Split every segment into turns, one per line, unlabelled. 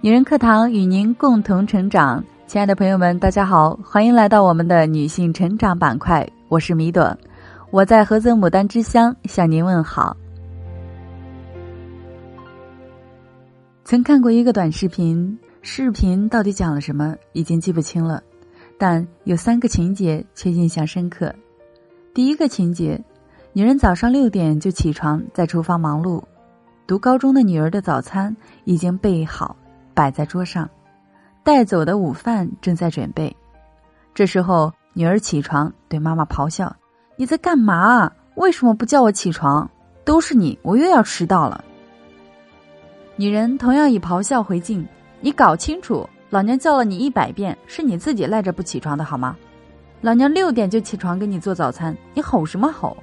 女人课堂与您共同成长，亲爱的朋友们，大家好，欢迎来到我们的女性成长板块。我是米朵，我在菏泽牡丹之乡向您问好。曾看过一个短视频，视频到底讲了什么已经记不清了，但有三个情节却印象深刻。第一个情节，女人早上六点就起床，在厨房忙碌，读高中的女儿的早餐已经备好。摆在桌上，带走的午饭正在准备。这时候，女儿起床，对妈妈咆哮：“你在干嘛？为什么不叫我起床？都是你，我又要迟到了。”女人同样以咆哮回敬：“你搞清楚，老娘叫了你一百遍，是你自己赖着不起床的好吗？老娘六点就起床给你做早餐，你吼什么吼？”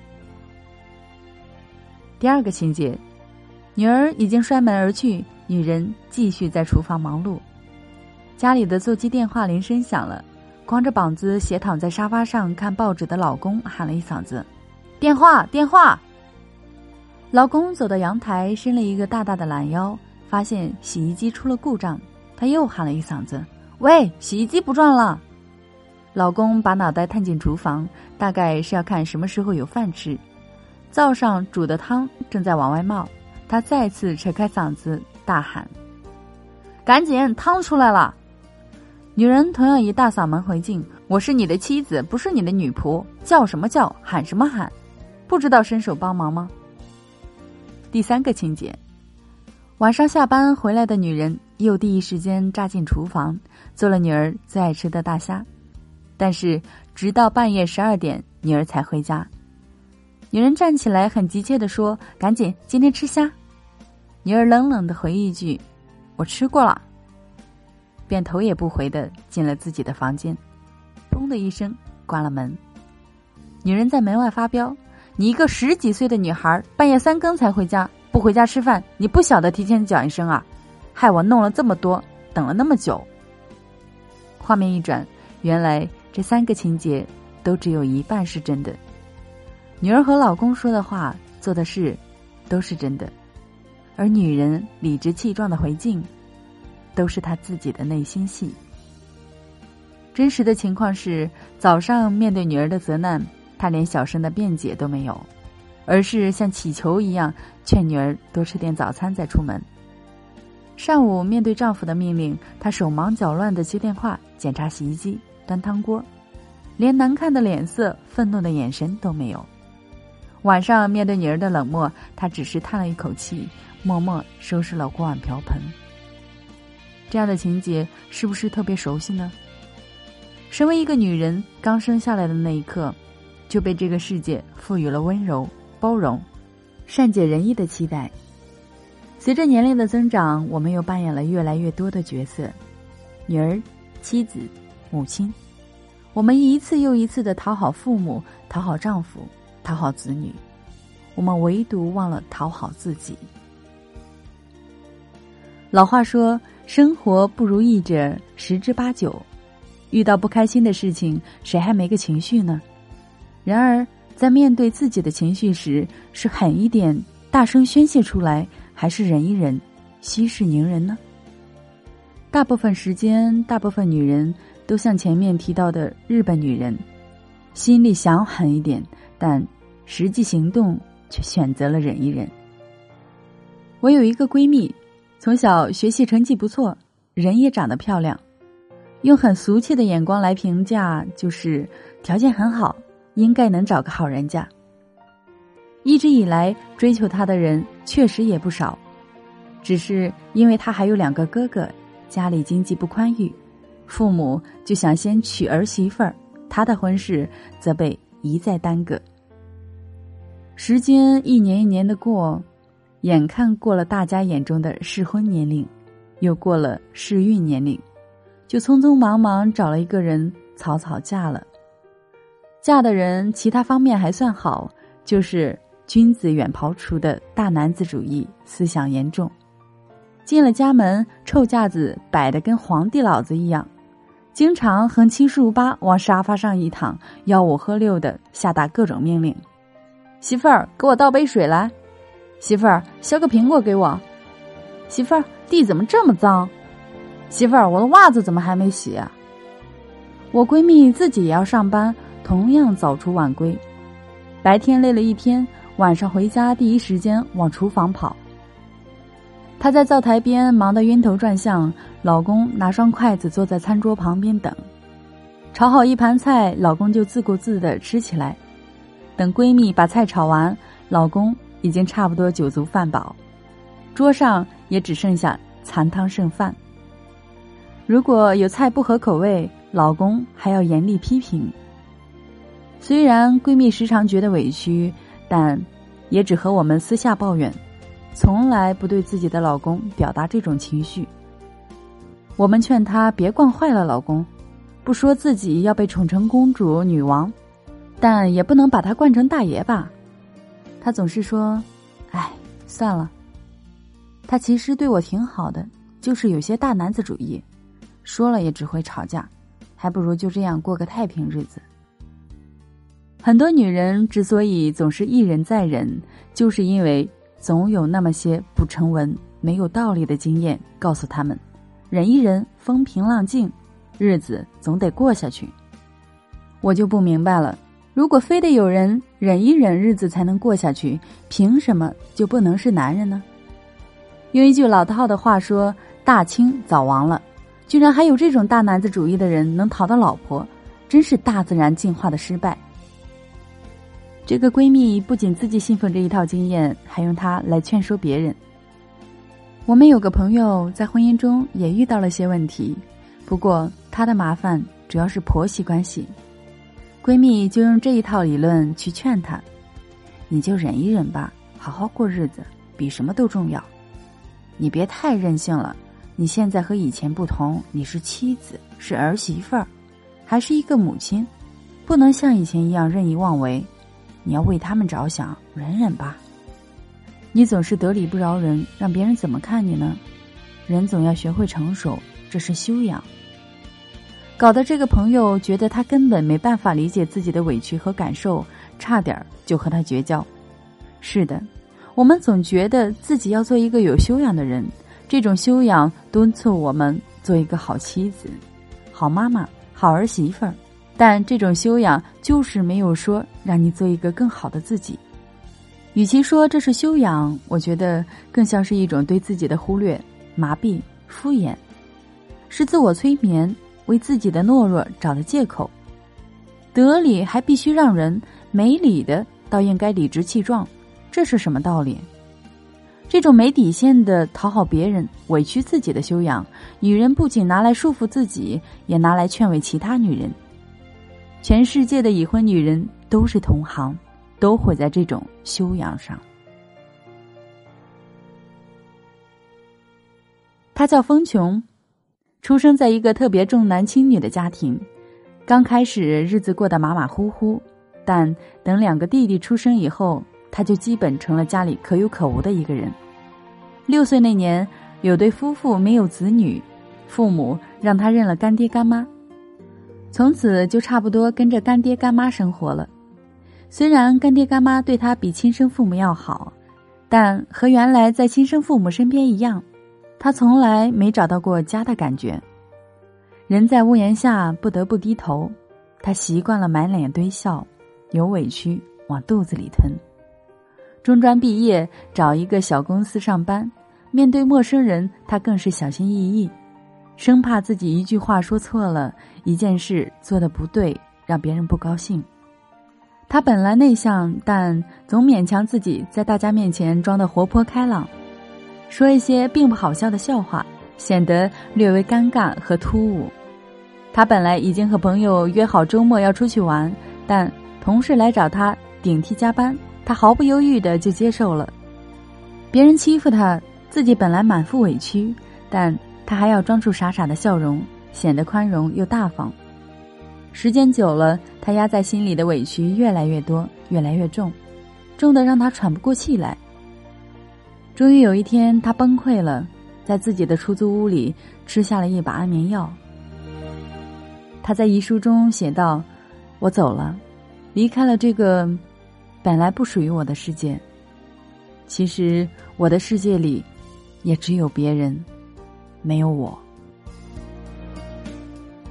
第二个情节，女儿已经摔门而去。女人继续在厨房忙碌，家里的座机电话铃声响了，光着膀子斜躺在沙发上看报纸的老公喊了一嗓子：“电话，电话！”老公走到阳台，伸了一个大大的懒腰，发现洗衣机出了故障，他又喊了一嗓子：“喂，洗衣机不转了！”老公把脑袋探进厨房，大概是要看什么时候有饭吃。灶上煮的汤正在往外冒，他再次扯开嗓子。大喊：“赶紧，汤出来了！”女人同样以大嗓门回敬：“我是你的妻子，不是你的女仆，叫什么叫，喊什么喊，不知道伸手帮忙吗？”第三个情节：晚上下班回来的女人又第一时间扎进厨房，做了女儿最爱吃的大虾，但是直到半夜十二点，女儿才回家。女人站起来，很急切的说：“赶紧，今天吃虾。”女儿冷冷的回一句：“我吃过了。”便头也不回的进了自己的房间，砰的一声关了门。女人在门外发飙：“你一个十几岁的女孩，半夜三更才回家，不回家吃饭，你不晓得提前讲一声啊？害我弄了这么多，等了那么久。”画面一转，原来这三个情节都只有一半是真的。女儿和老公说的话、做的事，都是真的。而女人理直气壮的回敬，都是她自己的内心戏。真实的情况是，早上面对女儿的责难，她连小声的辩解都没有，而是像乞求一样劝女儿多吃点早餐再出门。上午面对丈夫的命令，她手忙脚乱的接电话、检查洗衣机、端汤锅，连难看的脸色、愤怒的眼神都没有。晚上面对女儿的冷漠，她只是叹了一口气。默默收拾了锅碗瓢盆，这样的情节是不是特别熟悉呢？身为一个女人，刚生下来的那一刻，就被这个世界赋予了温柔、包容、善解人意的期待。随着年龄的增长，我们又扮演了越来越多的角色：女儿、妻子、母亲。我们一次又一次的讨好父母、讨好丈夫、讨好子女，我们唯独忘了讨好自己。老话说：“生活不如意者十之八九，遇到不开心的事情，谁还没个情绪呢？然而，在面对自己的情绪时，是狠一点，大声宣泄出来，还是忍一忍，息事宁人呢？大部分时间，大部分女人都像前面提到的日本女人，心里想狠一点，但实际行动却选择了忍一忍。我有一个闺蜜。从小学习成绩不错，人也长得漂亮，用很俗气的眼光来评价，就是条件很好，应该能找个好人家。一直以来追求她的人确实也不少，只是因为她还有两个哥哥，家里经济不宽裕，父母就想先娶儿媳妇儿，她的婚事则被一再耽搁。时间一年一年的过。眼看过了大家眼中的适婚年龄，又过了适孕年龄，就匆匆忙忙找了一个人，草草嫁了。嫁的人其他方面还算好，就是君子远庖厨的大男子主义思想严重。进了家门，臭架子摆得跟皇帝老子一样，经常横七竖八往沙发上一躺，吆五喝六的下达各种命令：“媳妇儿，给我倒杯水来。”媳妇儿，削个苹果给我。媳妇儿，地怎么这么脏？媳妇儿，我的袜子怎么还没洗啊？我闺蜜自己也要上班，同样早出晚归，白天累了一天，晚上回家第一时间往厨房跑。她在灶台边忙得晕头转向，老公拿双筷子坐在餐桌旁边等，炒好一盘菜，老公就自顾自的吃起来。等闺蜜把菜炒完，老公已经差不多酒足饭饱，桌上也只剩下残汤剩饭。如果有菜不合口味，老公还要严厉批评。虽然闺蜜时常觉得委屈，但也只和我们私下抱怨，从来不对自己的老公表达这种情绪。我们劝她别惯坏了老公，不说自己要被宠成公主、女王，但也不能把他惯成大爷吧。他总是说：“哎，算了。”他其实对我挺好的，就是有些大男子主义，说了也只会吵架。还不如就这样过个太平日子。很多女人之所以总是一忍再忍，就是因为总有那么些不成文、没有道理的经验告诉他们：忍一忍，风平浪静，日子总得过下去。我就不明白了，如果非得有人忍一忍日子才能过下去，凭什么就不能是男人呢？用一句老套的话说：“大清早亡了。”居然还有这种大男子主义的人能讨到老婆，真是大自然进化的失败。这个闺蜜不仅自己信奉这一套经验，还用它来劝说别人。我们有个朋友在婚姻中也遇到了些问题，不过她的麻烦主要是婆媳关系。闺蜜就用这一套理论去劝她：“你就忍一忍吧，好好过日子比什么都重要。你别太任性了。”你现在和以前不同，你是妻子，是儿媳妇儿，还是一个母亲，不能像以前一样任意妄为。你要为他们着想，忍忍吧。你总是得理不饶人，让别人怎么看你呢？人总要学会成熟，这是修养。搞得这个朋友觉得他根本没办法理解自己的委屈和感受，差点就和他绝交。是的，我们总觉得自己要做一个有修养的人。这种修养敦促我们做一个好妻子、好妈妈、好儿媳妇儿，但这种修养就是没有说让你做一个更好的自己。与其说这是修养，我觉得更像是一种对自己的忽略、麻痹、敷衍，是自我催眠，为自己的懦弱找的借口。得理还必须让人，没理的倒应该理直气壮，这是什么道理？这种没底线的讨好别人、委屈自己的修养，女人不仅拿来束缚自己，也拿来劝慰其他女人。全世界的已婚女人都是同行，都毁在这种修养上。她叫风琼，出生在一个特别重男轻女的家庭，刚开始日子过得马马虎虎，但等两个弟弟出生以后。他就基本成了家里可有可无的一个人。六岁那年，有对夫妇没有子女，父母让他认了干爹干妈，从此就差不多跟着干爹干妈生活了。虽然干爹干妈对他比亲生父母要好，但和原来在亲生父母身边一样，他从来没找到过家的感觉。人在屋檐下不得不低头，他习惯了满脸堆笑，有委屈往肚子里吞。中专毕业，找一个小公司上班。面对陌生人，他更是小心翼翼，生怕自己一句话说错了，一件事做的不对，让别人不高兴。他本来内向，但总勉强自己在大家面前装的活泼开朗，说一些并不好笑的笑话，显得略微尴尬和突兀。他本来已经和朋友约好周末要出去玩，但同事来找他顶替加班。他毫不犹豫的就接受了，别人欺负他，自己本来满腹委屈，但他还要装出傻傻的笑容，显得宽容又大方。时间久了，他压在心里的委屈越来越多，越来越重，重的让他喘不过气来。终于有一天，他崩溃了，在自己的出租屋里吃下了一把安眠药。他在遗书中写道：“我走了，离开了这个。”本来不属于我的世界，其实我的世界里，也只有别人，没有我。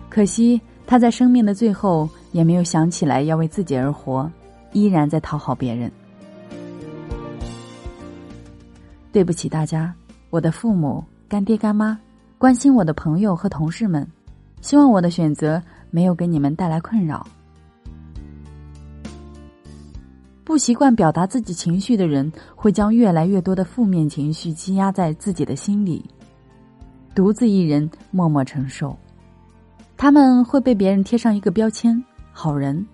可惜他在生命的最后也没有想起来要为自己而活，依然在讨好别人。对不起大家，我的父母、干爹、干妈，关心我的朋友和同事们，希望我的选择没有给你们带来困扰。不习惯表达自己情绪的人，会将越来越多的负面情绪积压在自己的心里，独自一人默默承受。他们会被别人贴上一个标签“好人”，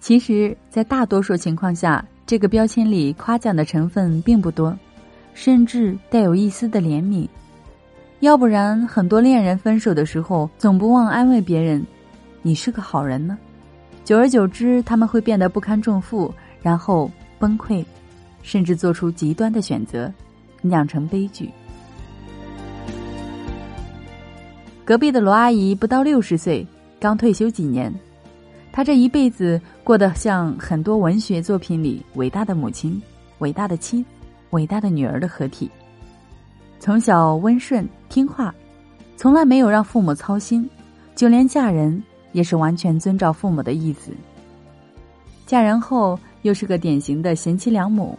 其实，在大多数情况下，这个标签里夸奖的成分并不多，甚至带有一丝的怜悯。要不然，很多恋人分手的时候，总不忘安慰别人：“你是个好人呢。”久而久之，他们会变得不堪重负。然后崩溃，甚至做出极端的选择，酿成悲剧。隔壁的罗阿姨不到六十岁，刚退休几年，她这一辈子过得像很多文学作品里伟大的母亲、伟大的妻子、伟大的女儿的合体。从小温顺听话，从来没有让父母操心，就连嫁人也是完全遵照父母的意思。嫁人后。又是个典型的贤妻良母，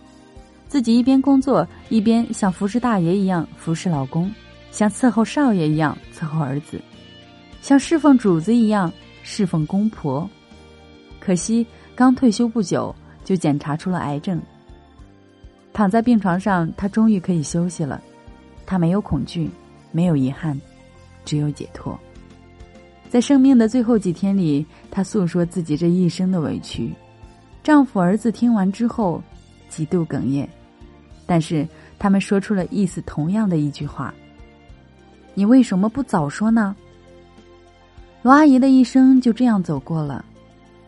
自己一边工作一边像服侍大爷一样服侍老公，像伺候少爷一样伺候儿子，像侍奉主子一样侍奉公婆。可惜刚退休不久就检查出了癌症，躺在病床上，他终于可以休息了。他没有恐惧，没有遗憾，只有解脱。在生命的最后几天里，她诉说自己这一生的委屈。丈夫、儿子听完之后，极度哽咽，但是他们说出了意思同样的一句话：“你为什么不早说呢？”罗阿姨的一生就这样走过了，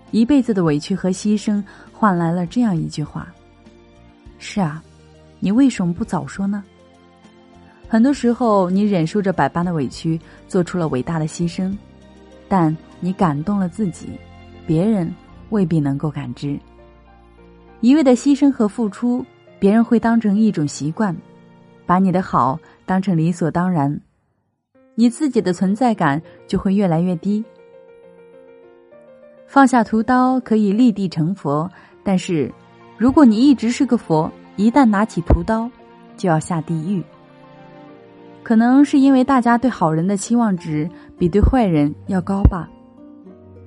一辈子的委屈和牺牲换来了这样一句话：“是啊，你为什么不早说呢？”很多时候，你忍受着百般的委屈，做出了伟大的牺牲，但你感动了自己，别人未必能够感知。一味的牺牲和付出，别人会当成一种习惯，把你的好当成理所当然，你自己的存在感就会越来越低。放下屠刀可以立地成佛，但是如果你一直是个佛，一旦拿起屠刀，就要下地狱。可能是因为大家对好人的期望值比对坏人要高吧，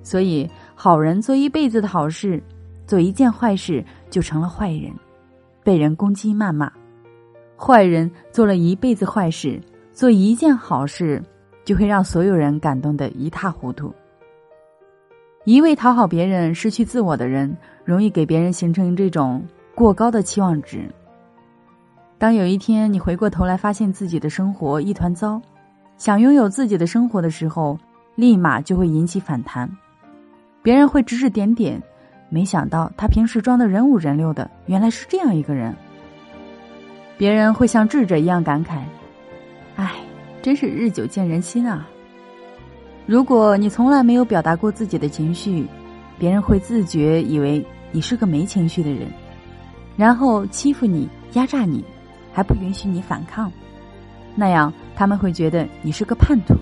所以好人做一辈子的好事。做一件坏事就成了坏人，被人攻击谩骂；坏人做了一辈子坏事，做一件好事就会让所有人感动的一塌糊涂。一味讨好别人、失去自我的人，容易给别人形成这种过高的期望值。当有一天你回过头来发现自己的生活一团糟，想拥有自己的生活的时候，立马就会引起反弹，别人会指指点点。没想到他平时装的人五人六的，原来是这样一个人。别人会像智者一样感慨：“唉，真是日久见人心啊。”如果你从来没有表达过自己的情绪，别人会自觉以为你是个没情绪的人，然后欺负你、压榨你，还不允许你反抗。那样他们会觉得你是个叛徒。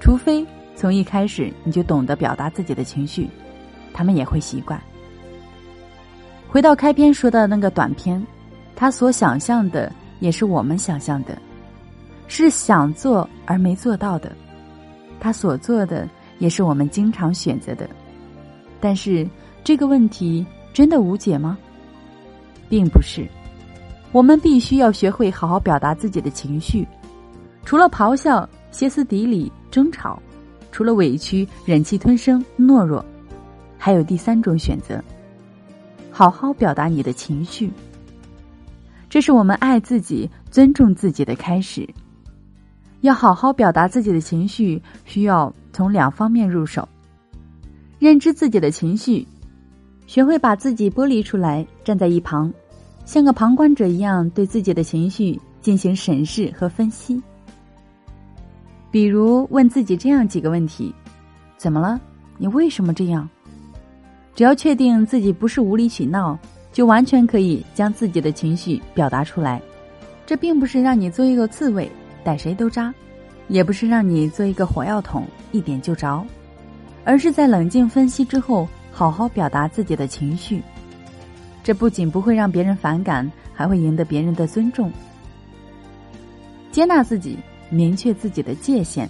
除非从一开始你就懂得表达自己的情绪。他们也会习惯。回到开篇说的那个短片，他所想象的也是我们想象的，是想做而没做到的；他所做的也是我们经常选择的。但是这个问题真的无解吗？并不是。我们必须要学会好好表达自己的情绪，除了咆哮、歇斯底里、争吵，除了委屈、忍气吞声、懦弱。还有第三种选择，好好表达你的情绪。这是我们爱自己、尊重自己的开始。要好好表达自己的情绪，需要从两方面入手：认知自己的情绪，学会把自己剥离出来，站在一旁，像个旁观者一样对自己的情绪进行审视和分析。比如问自己这样几个问题：怎么了？你为什么这样？只要确定自己不是无理取闹，就完全可以将自己的情绪表达出来。这并不是让你做一个刺猬，逮谁都扎，也不是让你做一个火药桶，一点就着，而是在冷静分析之后，好好表达自己的情绪。这不仅不会让别人反感，还会赢得别人的尊重。接纳自己，明确自己的界限。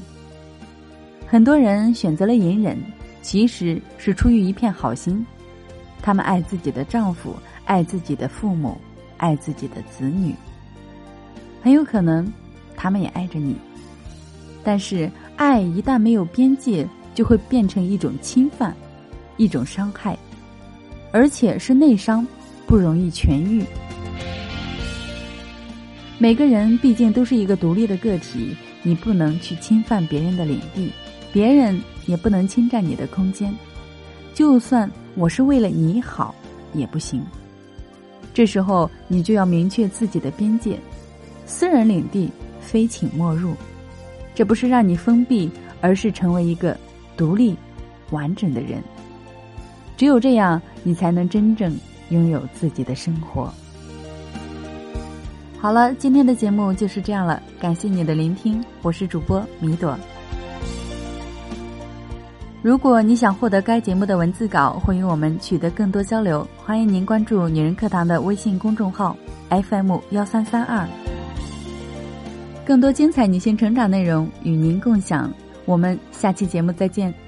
很多人选择了隐忍，其实是出于一片好心，他们爱自己的丈夫，爱自己的父母，爱自己的子女。很有可能，他们也爱着你。但是，爱一旦没有边界，就会变成一种侵犯，一种伤害，而且是内伤，不容易痊愈。每个人毕竟都是一个独立的个体，你不能去侵犯别人的领地。别人也不能侵占你的空间，就算我是为了你好，也不行。这时候你就要明确自己的边界，私人领地非请莫入。这不是让你封闭，而是成为一个独立、完整的人。只有这样，你才能真正拥有自己的生活。好了，今天的节目就是这样了，感谢你的聆听，我是主播米朵。如果你想获得该节目的文字稿或与我们取得更多交流，欢迎您关注“女人课堂”的微信公众号 FM 幺三三二，更多精彩女性成长内容与您共享。我们下期节目再见。